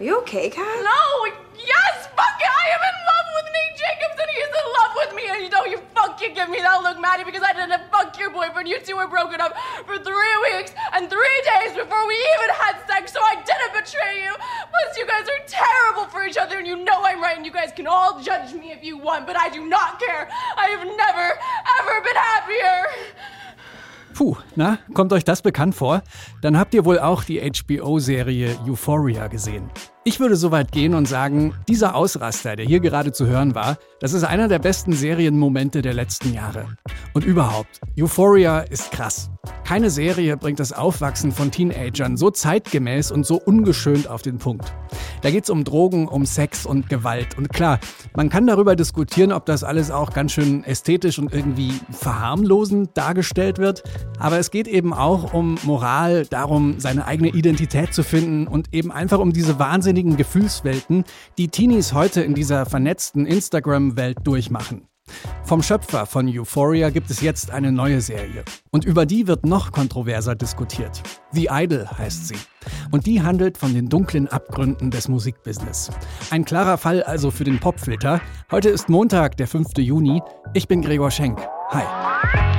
Are you okay, Kat? No, yes, fuck it. I am in love with Nate Jacobs and he is in love with me. And you know, you fucking give me that look, Maddie, because I didn't fuck your boyfriend. You two were broken up for three weeks and three days before we even had sex, so I didn't betray you. Plus, you guys are terrible for each other, and you know I'm right, and you guys can all judge me if you want, but I do not care. I have never, ever been happier. Puh, na, kommt euch das bekannt vor? Dann habt ihr wohl auch die HBO-Serie Euphoria gesehen. Ich würde so weit gehen und sagen, dieser Ausraster, der hier gerade zu hören war, das ist einer der besten Serienmomente der letzten Jahre. Und überhaupt, Euphoria ist krass. Keine Serie bringt das Aufwachsen von Teenagern so zeitgemäß und so ungeschönt auf den Punkt. Da geht es um Drogen, um Sex und Gewalt. Und klar, man kann darüber diskutieren, ob das alles auch ganz schön ästhetisch und irgendwie verharmlosend dargestellt wird. Aber es geht eben auch um Moral, darum, seine eigene Identität zu finden und eben einfach um diese wahnsinnigen Gefühlswelten, die Teenies heute in dieser vernetzten Instagram-Welt durchmachen. Vom Schöpfer von Euphoria gibt es jetzt eine neue Serie. Und über die wird noch kontroverser diskutiert. The Idol heißt sie. Und die handelt von den dunklen Abgründen des Musikbusiness. Ein klarer Fall also für den Popfilter. Heute ist Montag, der 5. Juni. Ich bin Gregor Schenk. Hi.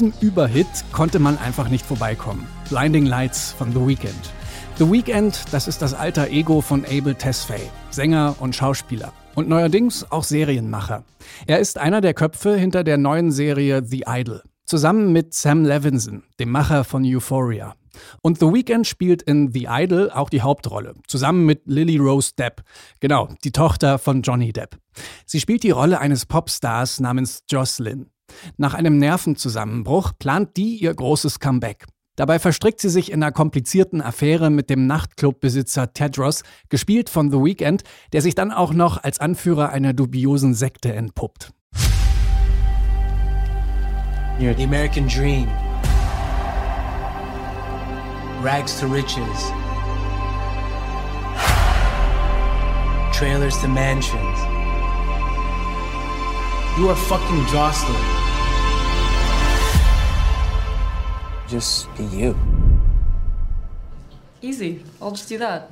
Diesem Überhit konnte man einfach nicht vorbeikommen. Blinding Lights von The Weeknd. The Weeknd, das ist das alter Ego von Abel Tesfaye, Sänger und Schauspieler. Und neuerdings auch Serienmacher. Er ist einer der Köpfe hinter der neuen Serie The Idol. Zusammen mit Sam Levinson, dem Macher von Euphoria. Und The Weeknd spielt in The Idol auch die Hauptrolle, zusammen mit Lily Rose Depp. Genau, die Tochter von Johnny Depp. Sie spielt die Rolle eines Popstars namens Jocelyn. Nach einem Nervenzusammenbruch plant die ihr großes Comeback. Dabei verstrickt sie sich in einer komplizierten Affäre mit dem Nachtclubbesitzer Tedros, gespielt von The Weeknd, der sich dann auch noch als Anführer einer dubiosen Sekte entpuppt. You're the American dream. Rags to riches. Trailers to mansions. You are fucking Jocelyn. Just be you. Easy. I'll just do that.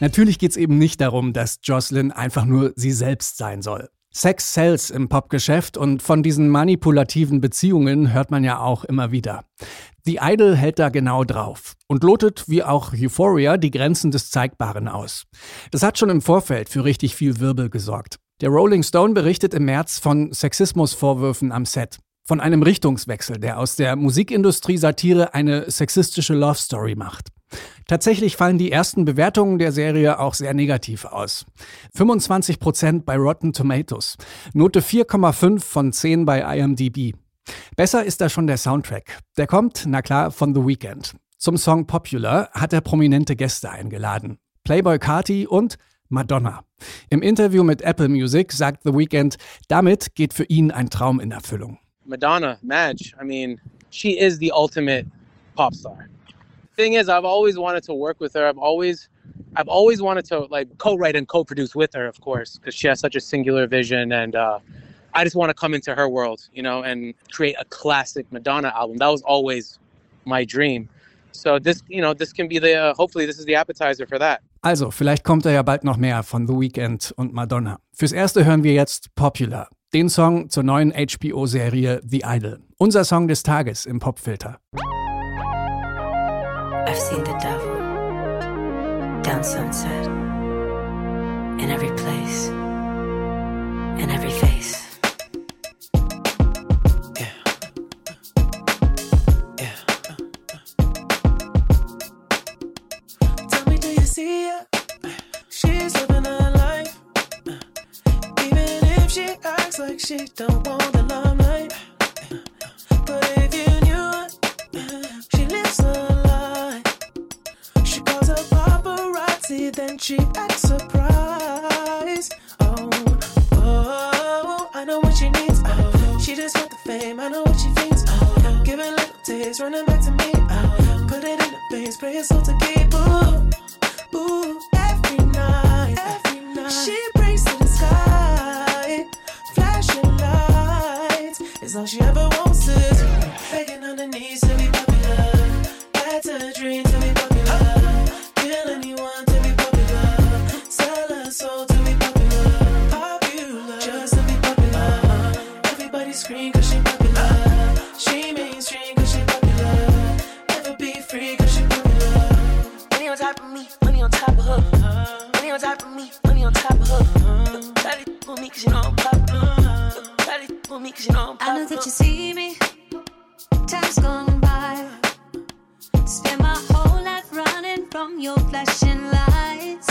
Natürlich geht es eben nicht darum, dass Jocelyn einfach nur sie selbst sein soll. Sex sells im Popgeschäft und von diesen manipulativen Beziehungen hört man ja auch immer wieder. The Idol hält da genau drauf und lotet wie auch Euphoria die Grenzen des Zeigbaren aus. Das hat schon im Vorfeld für richtig viel Wirbel gesorgt. Der Rolling Stone berichtet im März von Sexismusvorwürfen am Set. Von einem Richtungswechsel, der aus der Musikindustrie-Satire eine sexistische Love Story macht. Tatsächlich fallen die ersten Bewertungen der Serie auch sehr negativ aus. 25% bei Rotten Tomatoes, Note 4,5 von 10 bei IMDb. Besser ist da schon der Soundtrack. Der kommt, na klar, von The Weeknd. Zum Song Popular hat er prominente Gäste eingeladen. Playboy Carti und Madonna. Im Interview mit Apple Music sagt The Weeknd, damit geht für ihn ein Traum in Erfüllung. Madonna, Madge, I mean, she is the ultimate pop star. Thing is, I've always wanted to work with her. I've always I've always wanted to like co-write and co-produce with her, of course, because she has such a singular vision and uh I just want to come into her world, you know, and create a classic Madonna album. That was always my dream. So this, you know, this can be the uh, hopefully this is the appetizer for that. Also, vielleicht kommt da ja bald noch mehr von The Weeknd und Madonna. Fürs erste hören wir jetzt Popular, den Song zur neuen HBO-Serie The Idol. Unser Song des Tages im Popfilter. I've seen the devil down sunset in every place, in every face. Taste, running back to me. Oh, put it in the face, pray it's all to keep. Ooh, ooh, every night, every night. She brings to the sky, flashing lights. It's all she ever wants is begging on her knees to be on top of me, money on top of her. Shawty with me cause you know I'm popular. Shawty with me cause you know I'm I know that you see me. Time's gone by. Spend my whole life running from your flashing lights.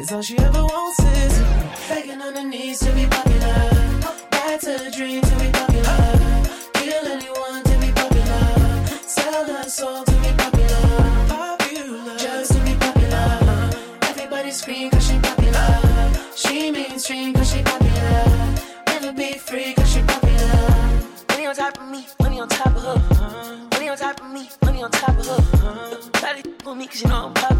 It's all she ever wants is begging on her knees to be popular. That's a dream to be popular. Kill anyone to be popular. Sell her soul to be popular. Popular, just to be popular. Everybody scream cause she popular. She mainstream cause she popular. Never be free cause she popular. Money on top of me, money on top of her. Money on top of me, money on top of her. Shawty with me cause you know I'm popular.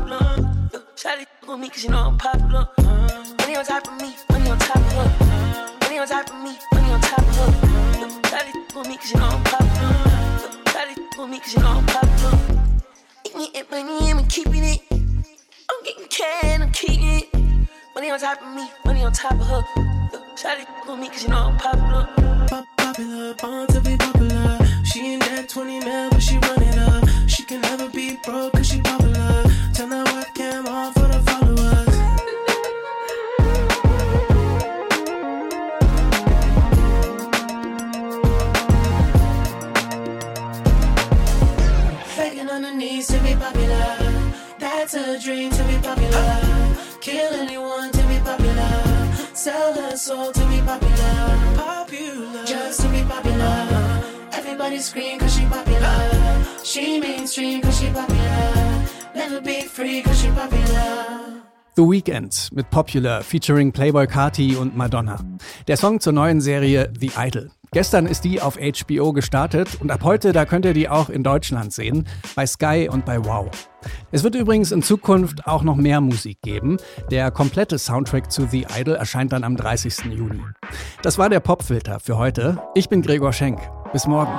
Me cause you know I'm popular. Money on top of me, money on top of her. Money on top of me, money on top of her. Shawty with me cause you know I'm popular. Shawty with me cause you know I'm popular. Eating it, money, I'm keeping it. I'm getting can, I'm keeping it. Money on top of me, money on top of her. Shawty with me cause you know I'm popular. Pop- popular, born to be popular. She ain't that 20 mil, but she run it up. She can never be broke cause she popular. That's a dream to be popular. Kill anyone to be popular. Sell her soul to be popular. Popular, just to be popular. Everybody scream cause she popular. She mainstream cause she popular. Never be free cause she popular. The Weeknd mit Popular featuring Playboy Carti und Madonna. Der Song zur neuen Serie The Idol. Gestern ist die auf HBO gestartet und ab heute, da könnt ihr die auch in Deutschland sehen, bei Sky und bei Wow. Es wird übrigens in Zukunft auch noch mehr Musik geben. Der komplette Soundtrack zu The Idol erscheint dann am 30. Juni. Das war der Popfilter für heute. Ich bin Gregor Schenk. Bis morgen.